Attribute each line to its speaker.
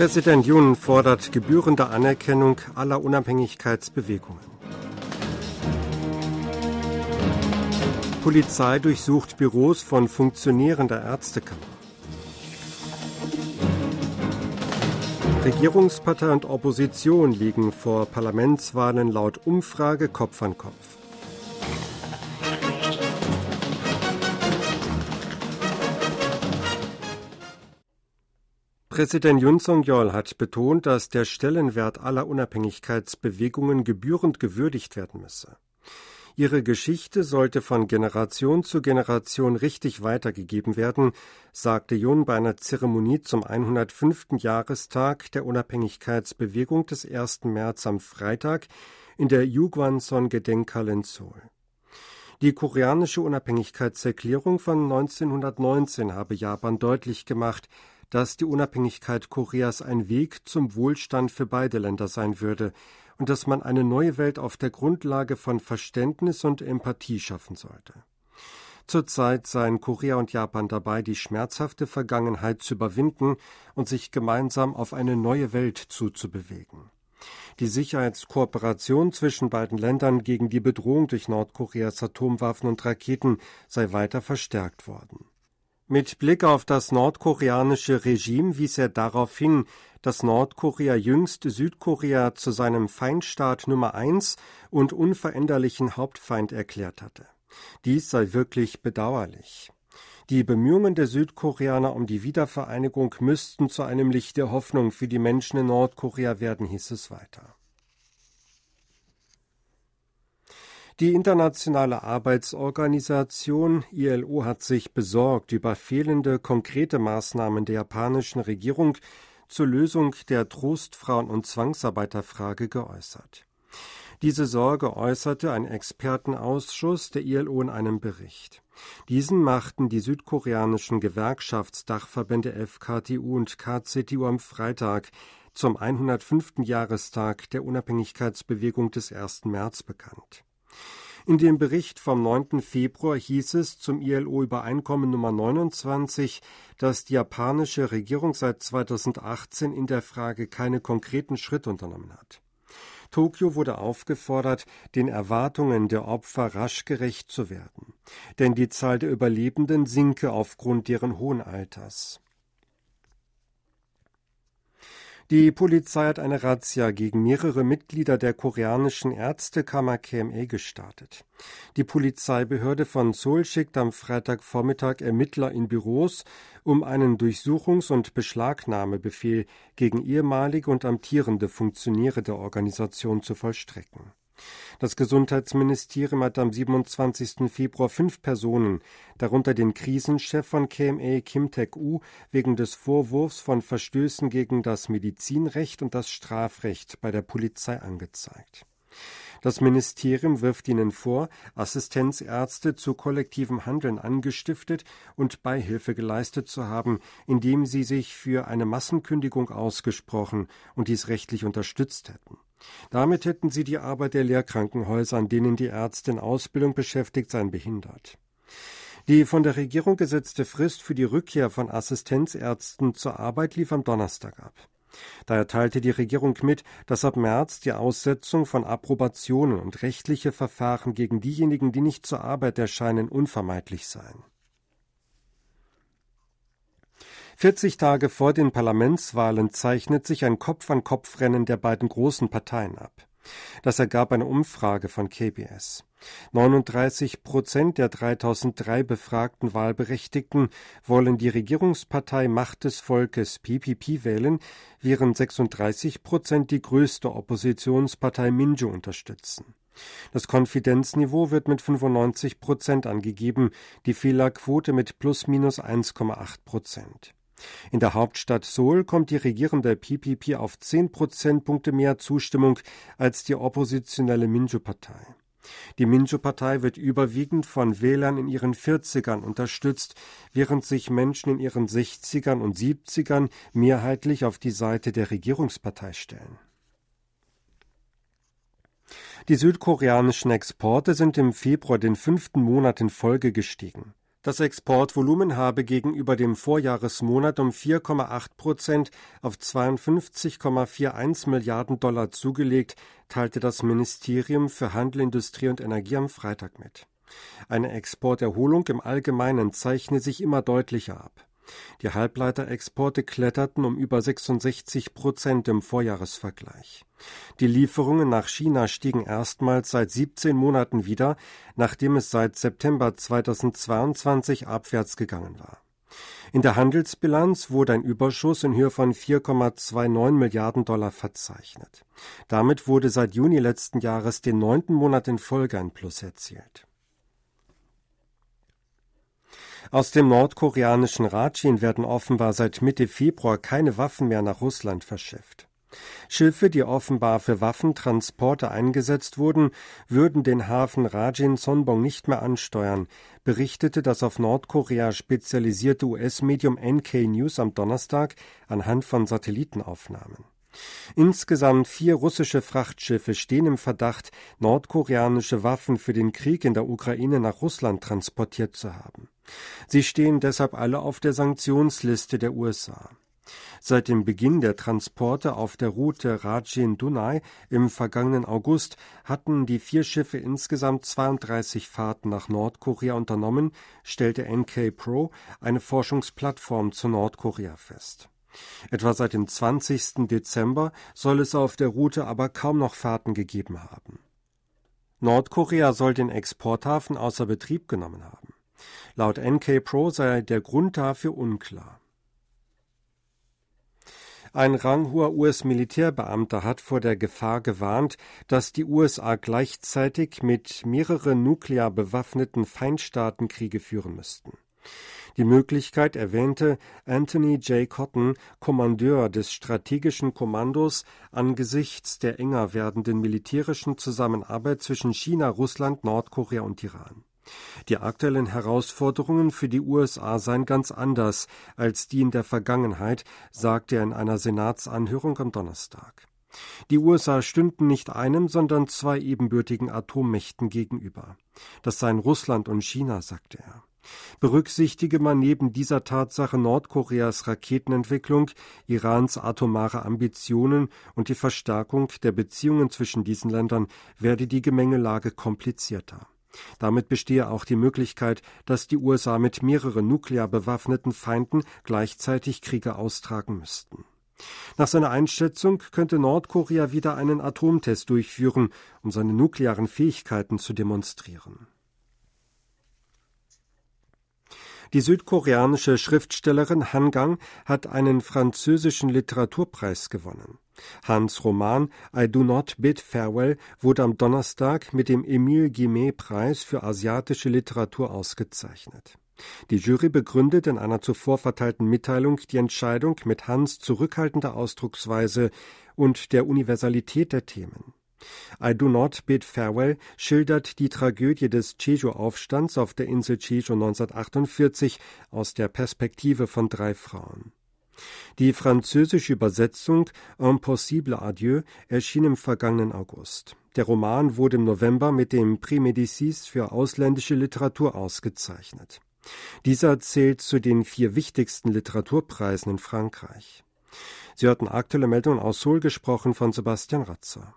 Speaker 1: Präsident Jun fordert gebührende Anerkennung aller Unabhängigkeitsbewegungen. Polizei durchsucht Büros von Funktionären der Ärztekammer. Regierungspartei und Opposition liegen vor Parlamentswahlen laut Umfrage Kopf an Kopf. Präsident Yun Song-yeol hat betont, dass der Stellenwert aller Unabhängigkeitsbewegungen gebührend gewürdigt werden müsse. Ihre Geschichte sollte von Generation zu Generation richtig weitergegeben werden, sagte Yun bei einer Zeremonie zum 105. Jahrestag der Unabhängigkeitsbewegung des 1. März am Freitag in der Yugwanson-Gedenkhalle in Seoul. Die koreanische Unabhängigkeitserklärung von 1919 habe Japan deutlich gemacht, dass die Unabhängigkeit Koreas ein Weg zum Wohlstand für beide Länder sein würde und dass man eine neue Welt auf der Grundlage von Verständnis und Empathie schaffen sollte. Zurzeit seien Korea und Japan dabei, die schmerzhafte Vergangenheit zu überwinden und sich gemeinsam auf eine neue Welt zuzubewegen. Die Sicherheitskooperation zwischen beiden Ländern gegen die Bedrohung durch Nordkoreas Atomwaffen und Raketen sei weiter verstärkt worden. Mit Blick auf das nordkoreanische Regime wies er darauf hin, dass Nordkorea jüngst Südkorea zu seinem Feindstaat Nummer eins und unveränderlichen Hauptfeind erklärt hatte. Dies sei wirklich bedauerlich. Die Bemühungen der Südkoreaner um die Wiedervereinigung müssten zu einem Licht der Hoffnung für die Menschen in Nordkorea werden, hieß es weiter. Die Internationale Arbeitsorganisation ILO hat sich besorgt über fehlende konkrete Maßnahmen der japanischen Regierung zur Lösung der Trostfrauen- und Zwangsarbeiterfrage geäußert. Diese Sorge äußerte ein Expertenausschuss der ILO in einem Bericht. Diesen machten die südkoreanischen Gewerkschaftsdachverbände FKTU und KCTU am Freitag zum 105. Jahrestag der Unabhängigkeitsbewegung des 1. März bekannt. In dem Bericht vom 9. Februar hieß es zum ILO-Übereinkommen Nummer 29, dass die japanische Regierung seit 2018 in der Frage keine konkreten Schritte unternommen hat. Tokio wurde aufgefordert, den Erwartungen der Opfer rasch gerecht zu werden, denn die Zahl der Überlebenden sinke aufgrund deren hohen Alters. Die Polizei hat eine Razzia gegen mehrere Mitglieder der koreanischen Ärztekammer KMA gestartet. Die Polizeibehörde von Seoul schickt am Freitagvormittag Ermittler in Büros, um einen Durchsuchungs- und Beschlagnahmebefehl gegen ehemalige und amtierende Funktionäre der Organisation zu vollstrecken. Das Gesundheitsministerium hat am 27. Februar fünf Personen, darunter den Krisenchef von KMA Kim Taek-u, wegen des Vorwurfs von Verstößen gegen das Medizinrecht und das Strafrecht bei der Polizei angezeigt. Das Ministerium wirft ihnen vor, Assistenzärzte zu kollektivem Handeln angestiftet und Beihilfe geleistet zu haben, indem sie sich für eine Massenkündigung ausgesprochen und dies rechtlich unterstützt hätten. Damit hätten sie die Arbeit der Lehrkrankenhäuser, an denen die Ärzte in Ausbildung beschäftigt seien, behindert. Die von der Regierung gesetzte Frist für die Rückkehr von Assistenzärzten zur Arbeit lief am Donnerstag ab. Daher teilte die Regierung mit, dass ab März die Aussetzung von Approbationen und rechtliche Verfahren gegen diejenigen, die nicht zur Arbeit erscheinen, unvermeidlich seien. 40 Tage vor den Parlamentswahlen zeichnet sich ein Kopf-an-Kopf-Rennen der beiden großen Parteien ab. Das ergab eine Umfrage von KBS. 39 Prozent der 3003 befragten Wahlberechtigten wollen die Regierungspartei Macht des Volkes PPP wählen, während 36 Prozent die größte Oppositionspartei Minjo unterstützen. Das Konfidenzniveau wird mit 95 Prozent angegeben, die Fehlerquote mit plus minus 1,8 Prozent. In der Hauptstadt Seoul kommt die regierende PPP auf 10 Prozentpunkte mehr Zustimmung als die oppositionelle Minju-Partei. Die Minju-Partei wird überwiegend von Wählern in ihren 40ern unterstützt, während sich Menschen in ihren 60ern und 70ern mehrheitlich auf die Seite der Regierungspartei stellen. Die südkoreanischen Exporte sind im Februar den fünften Monat in Folge gestiegen. Das Exportvolumen habe gegenüber dem Vorjahresmonat um 4,8 Prozent auf 52,41 Milliarden Dollar zugelegt, teilte das Ministerium für Handel, Industrie und Energie am Freitag mit. Eine Exporterholung im Allgemeinen zeichne sich immer deutlicher ab. Die Halbleiterexporte kletterten um über 66 Prozent im Vorjahresvergleich. Die Lieferungen nach China stiegen erstmals seit 17 Monaten wieder, nachdem es seit September 2022 abwärts gegangen war. In der Handelsbilanz wurde ein Überschuss in Höhe von 4,29 Milliarden Dollar verzeichnet. Damit wurde seit Juni letzten Jahres den neunten Monat in Folge ein Plus erzielt. Aus dem nordkoreanischen Rajin werden offenbar seit Mitte Februar keine Waffen mehr nach Russland verschifft. Schiffe, die offenbar für Waffentransporte eingesetzt wurden, würden den Hafen Rajin Sonbong nicht mehr ansteuern, berichtete das auf Nordkorea spezialisierte US-Medium NK News am Donnerstag anhand von Satellitenaufnahmen. Insgesamt vier russische Frachtschiffe stehen im Verdacht, nordkoreanische Waffen für den Krieg in der Ukraine nach Russland transportiert zu haben. Sie stehen deshalb alle auf der Sanktionsliste der USA. Seit dem Beginn der Transporte auf der Route Rajin-Dunaj im vergangenen August hatten die vier Schiffe insgesamt 32 Fahrten nach Nordkorea unternommen, stellte NK Pro, eine Forschungsplattform zu Nordkorea, fest. Etwa seit dem 20. Dezember soll es auf der Route aber kaum noch Fahrten gegeben haben. Nordkorea soll den Exporthafen außer Betrieb genommen haben. Laut NK Pro sei der Grund dafür unklar. Ein ranghoher US-Militärbeamter hat vor der Gefahr gewarnt, dass die USA gleichzeitig mit mehreren nuklear bewaffneten Feindstaaten Kriege führen müssten. Die Möglichkeit erwähnte Anthony J. Cotton, Kommandeur des strategischen Kommandos, angesichts der enger werdenden militärischen Zusammenarbeit zwischen China, Russland, Nordkorea und Iran. Die aktuellen Herausforderungen für die USA seien ganz anders als die in der Vergangenheit, sagte er in einer Senatsanhörung am Donnerstag. Die USA stünden nicht einem, sondern zwei ebenbürtigen Atommächten gegenüber. Das seien Russland und China, sagte er. Berücksichtige man neben dieser Tatsache Nordkoreas Raketenentwicklung, Irans atomare Ambitionen und die Verstärkung der Beziehungen zwischen diesen Ländern, werde die Gemengelage komplizierter. Damit bestehe auch die Möglichkeit, dass die USA mit mehreren nuklear bewaffneten Feinden gleichzeitig Kriege austragen müssten. Nach seiner Einschätzung könnte Nordkorea wieder einen Atomtest durchführen, um seine nuklearen Fähigkeiten zu demonstrieren. Die südkoreanische Schriftstellerin Han Gang hat einen französischen Literaturpreis gewonnen. Hans Roman I Do Not Bid Farewell wurde am Donnerstag mit dem Emile Guimet Preis für asiatische Literatur ausgezeichnet. Die Jury begründet in einer zuvor verteilten Mitteilung die Entscheidung mit Hans zurückhaltender Ausdrucksweise und der Universalität der Themen. I Do Not Bid Farewell schildert die Tragödie des Jeju-Aufstands auf der Insel Jeju 1948 aus der Perspektive von drei Frauen. Die französische Übersetzung Impossible Adieu erschien im vergangenen August. Der Roman wurde im November mit dem Prix Médicis für ausländische Literatur ausgezeichnet. Dieser zählt zu den vier wichtigsten Literaturpreisen in Frankreich. Sie hörten aktuelle Meldungen aus Seoul gesprochen von Sebastian Ratzer.